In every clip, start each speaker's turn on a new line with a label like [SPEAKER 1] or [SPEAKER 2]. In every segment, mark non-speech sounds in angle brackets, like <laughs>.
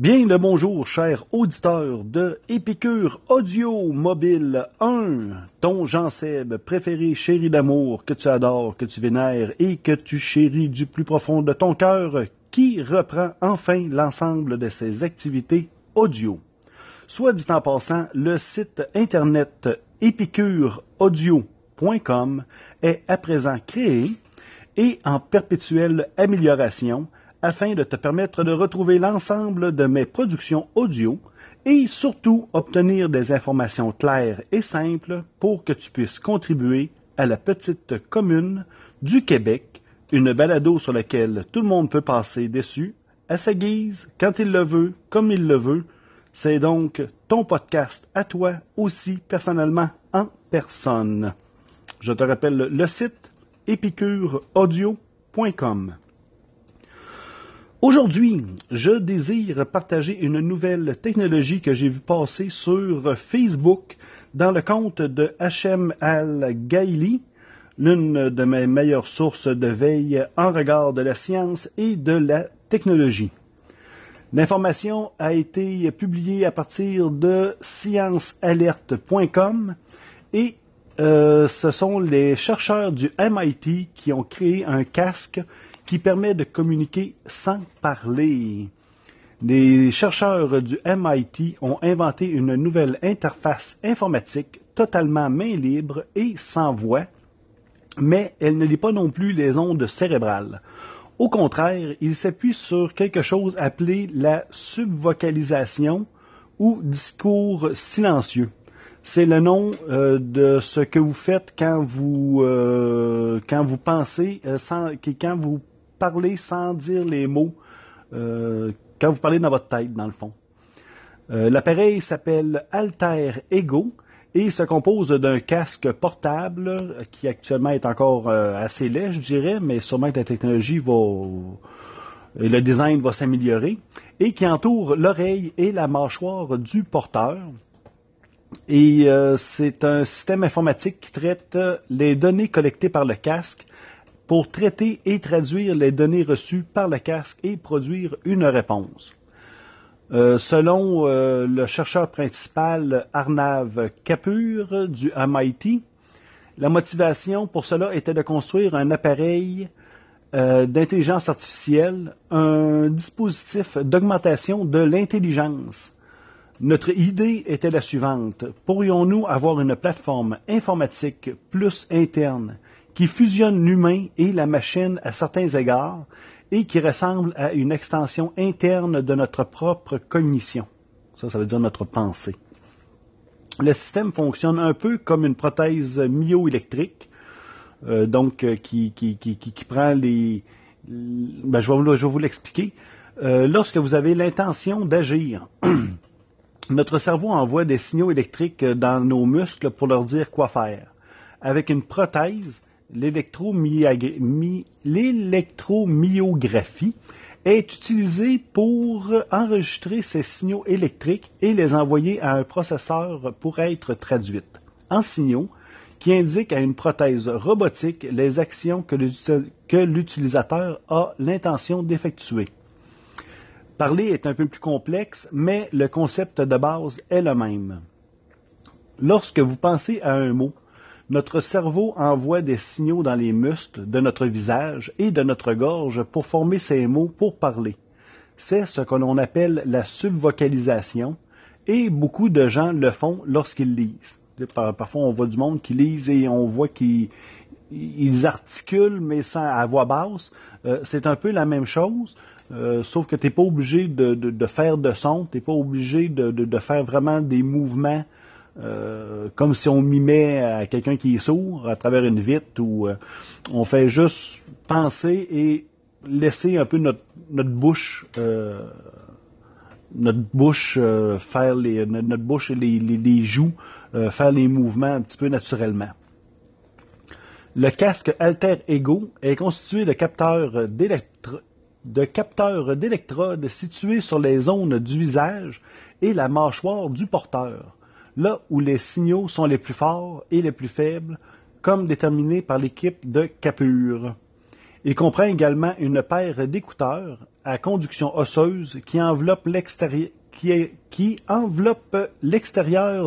[SPEAKER 1] Bien le bonjour, chers auditeurs de Épicure Audio Mobile 1, ton Jean-Seb préféré, chéri d'amour, que tu adores, que tu vénères et que tu chéris du plus profond de ton cœur, qui reprend enfin l'ensemble de ses activités audio. Soit dit en passant, le site internet épicureaudio.com est à présent créé et en perpétuelle amélioration afin de te permettre de retrouver l'ensemble de mes productions audio et surtout obtenir des informations claires et simples pour que tu puisses contribuer à la petite commune du Québec, une balado sur laquelle tout le monde peut passer dessus, à sa guise, quand il le veut, comme il le veut. C'est donc ton podcast à toi aussi personnellement en personne. Je te rappelle le site épicureaudio.com. Aujourd'hui, je désire partager une nouvelle technologie que j'ai vu passer sur Facebook dans le compte de H.M. Al-Gaili, l'une de mes meilleures sources de veille en regard de la science et de la technologie. L'information a été publiée à partir de sciencealerte.com et euh, ce sont les chercheurs du MIT qui ont créé un casque qui permet de communiquer sans parler. Les chercheurs du MIT ont inventé une nouvelle interface informatique totalement main libre et sans voix, mais elle ne lit pas non plus les ondes cérébrales. Au contraire, il s'appuie sur quelque chose appelé la subvocalisation ou discours silencieux. C'est le nom euh, de ce que vous faites quand vous euh, quand vous pensez euh, quand vous parler sans dire les mots euh, quand vous parlez dans votre tête, dans le fond. Euh, l'appareil s'appelle Alter Ego et se compose d'un casque portable qui actuellement est encore euh, assez laid, je dirais, mais sûrement que la technologie va et le design va s'améliorer et qui entoure l'oreille et la mâchoire du porteur. Et c'est un système informatique qui traite les données collectées par le casque pour traiter et traduire les données reçues par le casque et produire une réponse. Euh, selon euh, le chercheur principal Arnav Kapur du MIT, la motivation pour cela était de construire un appareil euh, d'intelligence artificielle, un dispositif d'augmentation de l'intelligence. Notre idée était la suivante. Pourrions-nous avoir une plateforme informatique plus interne qui fusionne l'humain et la machine à certains égards et qui ressemble à une extension interne de notre propre cognition. Ça, ça veut dire notre pensée. Le système fonctionne un peu comme une prothèse myoélectrique, euh, donc euh, qui, prend les... Ben, je, vais, je vais vous l'expliquer. Euh, lorsque vous avez l'intention d'agir, <clears throat> notre cerveau envoie des signaux électriques dans nos muscles pour leur dire quoi faire. Avec une prothèse, l'électromyographie est utilisée pour enregistrer ces signaux électriques et les envoyer à un processeur pour être traduites en signaux qui indiquent à une prothèse robotique les actions que l'utilisateur a l'intention d'effectuer. Parler est un peu plus complexe, mais le concept de base est le même. Lorsque vous pensez à un mot, notre cerveau envoie des signaux dans les muscles de notre visage et de notre gorge pour former ces mots pour parler. C'est ce que l'on appelle la subvocalisation et beaucoup de gens le font lorsqu'ils lisent. Parfois, on voit du monde qui lise et on voit qu'ils articulent, mais à voix basse. Euh, c'est un peu la même chose, euh, sauf que tu n'es pas obligé de, faire de son, tu n'es pas obligé de, faire vraiment des mouvements euh, comme si on mimait à quelqu'un qui est sourd à travers une vitre ou euh, on fait juste penser et laisser un peu notre, bouche euh, notre bouche faire les notre bouche et les, les, joues faire les mouvements un petit peu naturellement. Le casque Alter Ego est constitué de capteurs de capteurs d'électrodes situés sur les zones du visage et la mâchoire du porteur là où les signaux sont les plus forts et les plus faibles, comme déterminé par l'équipe de Capure. Il comprend également une paire d'écouteurs à conduction osseuse qui enveloppe l'extérieur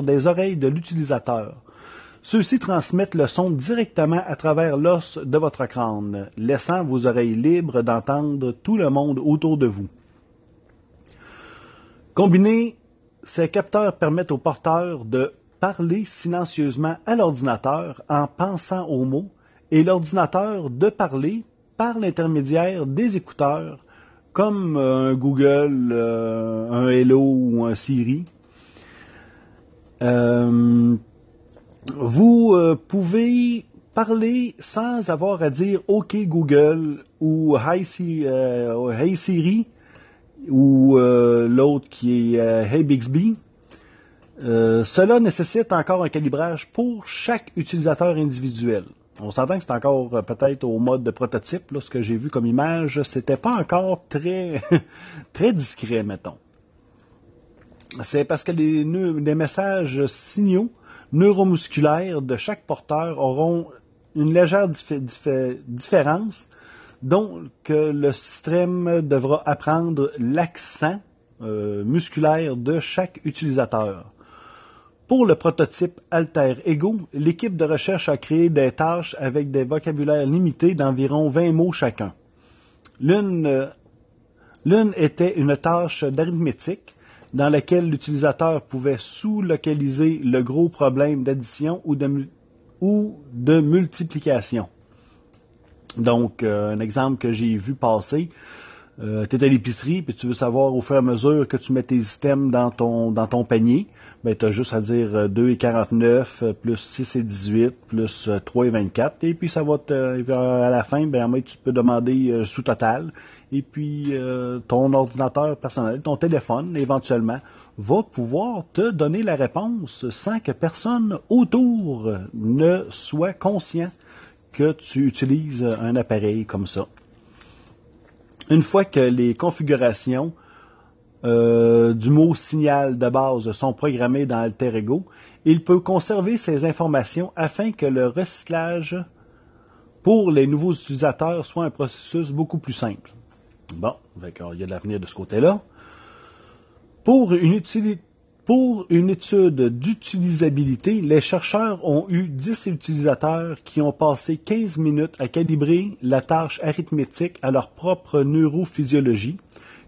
[SPEAKER 1] des oreilles de l'utilisateur. Ceux-ci transmettent le son directement à travers l'os de votre crâne, laissant vos oreilles libres d'entendre tout le monde autour de vous. Combinés, ces capteurs permettent au porteur de parler silencieusement à l'ordinateur en pensant aux mots et l'ordinateur de parler par l'intermédiaire des écouteurs comme euh, un Google, euh, un Hello ou un Siri. Euh, vous pouvez parler sans avoir à dire OK Google ou Hey Siri, ou l'autre qui est Hey Bixby. cela nécessite encore un calibrage pour chaque utilisateur individuel. On s'entend que c'est encore euh, peut-être au mode de prototype. Là, ce que j'ai vu comme image, c'était pas encore très, <laughs> très discret, mettons. C'est parce que les, messages signaux neuromusculaires de chaque porteur auront une légère différence, donc le système devra apprendre l'accent euh, musculaire de chaque utilisateur. Pour le prototype Alter Ego, l'équipe de recherche a créé des tâches avec des vocabulaires limités d'environ 20 mots chacun. L'une, l'une était une tâche d'arithmétique dans laquelle l'utilisateur pouvait sous-localiser le gros problème d'addition ou de multiplication. Donc, euh, un exemple que j'ai vu passer, euh, tu es à l'épicerie puis tu veux savoir au fur et à mesure que tu mets tes items dans ton, dans ton panier, ben, tu as juste à dire 2 euh, et 49 euh, plus 6 et 18 plus 3 et 24 et puis ça va te, à la fin, ben, tu peux demander sous total. Et puis ton ordinateur personnel, ton téléphone éventuellement, va pouvoir te donner la réponse sans que personne autour ne soit conscient que tu utilises un appareil comme ça. Une fois que les configurations euh, du mot signal de base sont programmées dans Alter Ego, il peut conserver ces informations afin que le recyclage pour les nouveaux utilisateurs soit un processus beaucoup plus simple. Bon, il y a de l'avenir de ce côté-là. Pour une, pour une étude d'utilisabilité, les chercheurs ont eu 10 utilisateurs qui ont passé 15 minutes à calibrer la tâche arithmétique à leur propre neurophysiologie,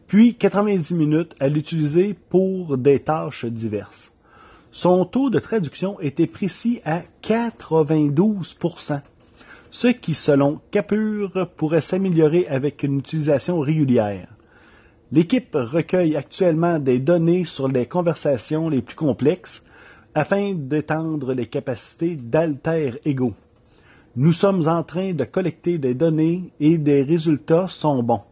[SPEAKER 1] puis 90 minutes à l'utiliser pour des tâches diverses. Son taux de traduction était précis à 92% ce qui, selon Capure, pourrait s'améliorer avec une utilisation régulière. L'équipe recueille actuellement des données sur les conversations les plus complexes afin d'étendre les capacités d'alter ego. Nous sommes en train de collecter des données et des résultats sont bons.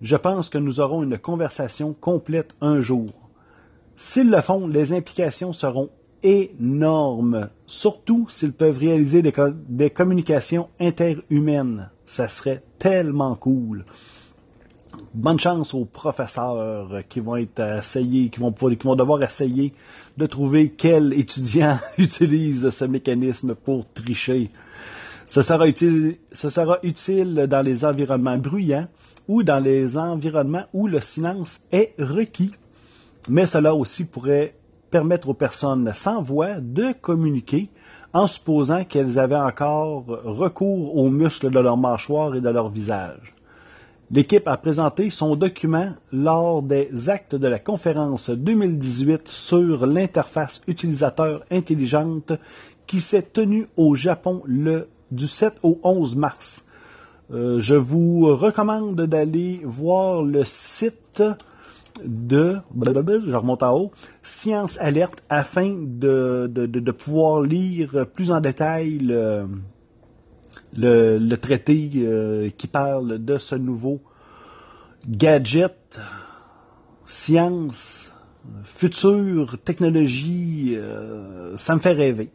[SPEAKER 1] Je pense que nous aurons une conversation complète un jour. S'ils le font, les implications seront énormes, surtout s'ils peuvent réaliser des, des communications interhumaines. Ça serait tellement cool bonne chance aux professeurs qui vont être essayés, qui vont, devoir essayer de trouver quel étudiant <laughs> utilise ce mécanisme pour tricher. Ce sera utile, ce sera utile dans les environnements bruyants ou dans les environnements où le silence est requis. Mais cela aussi pourrait permettre aux personnes sans voix de communiquer en supposant qu'elles avaient encore recours aux muscles de leur mâchoire et de leur visage. L'équipe a présenté son document lors des actes de la conférence 2018 sur l'interface utilisateur intelligente qui s'est tenue au Japon le du 7 au 11 mars. Euh, je vous recommande d'aller voir le site de, remonte en haut, Science Alerte afin de, de pouvoir lire plus en détail le, le, traité euh, qui parle de ce nouveau gadget, science, futur, technologie, euh, ça me fait rêver.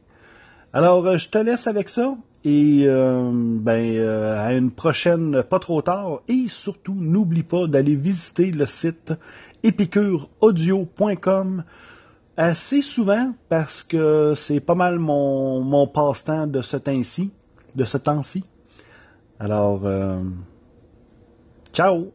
[SPEAKER 1] Alors, euh, je te laisse avec ça et ben à une prochaine pas trop tard et surtout n'oublie pas d'aller visiter le site epicureaudio.com assez souvent parce que c'est pas mal mon, mon passe-temps de ce temps-ci de ce temps-ci. Alors, ciao!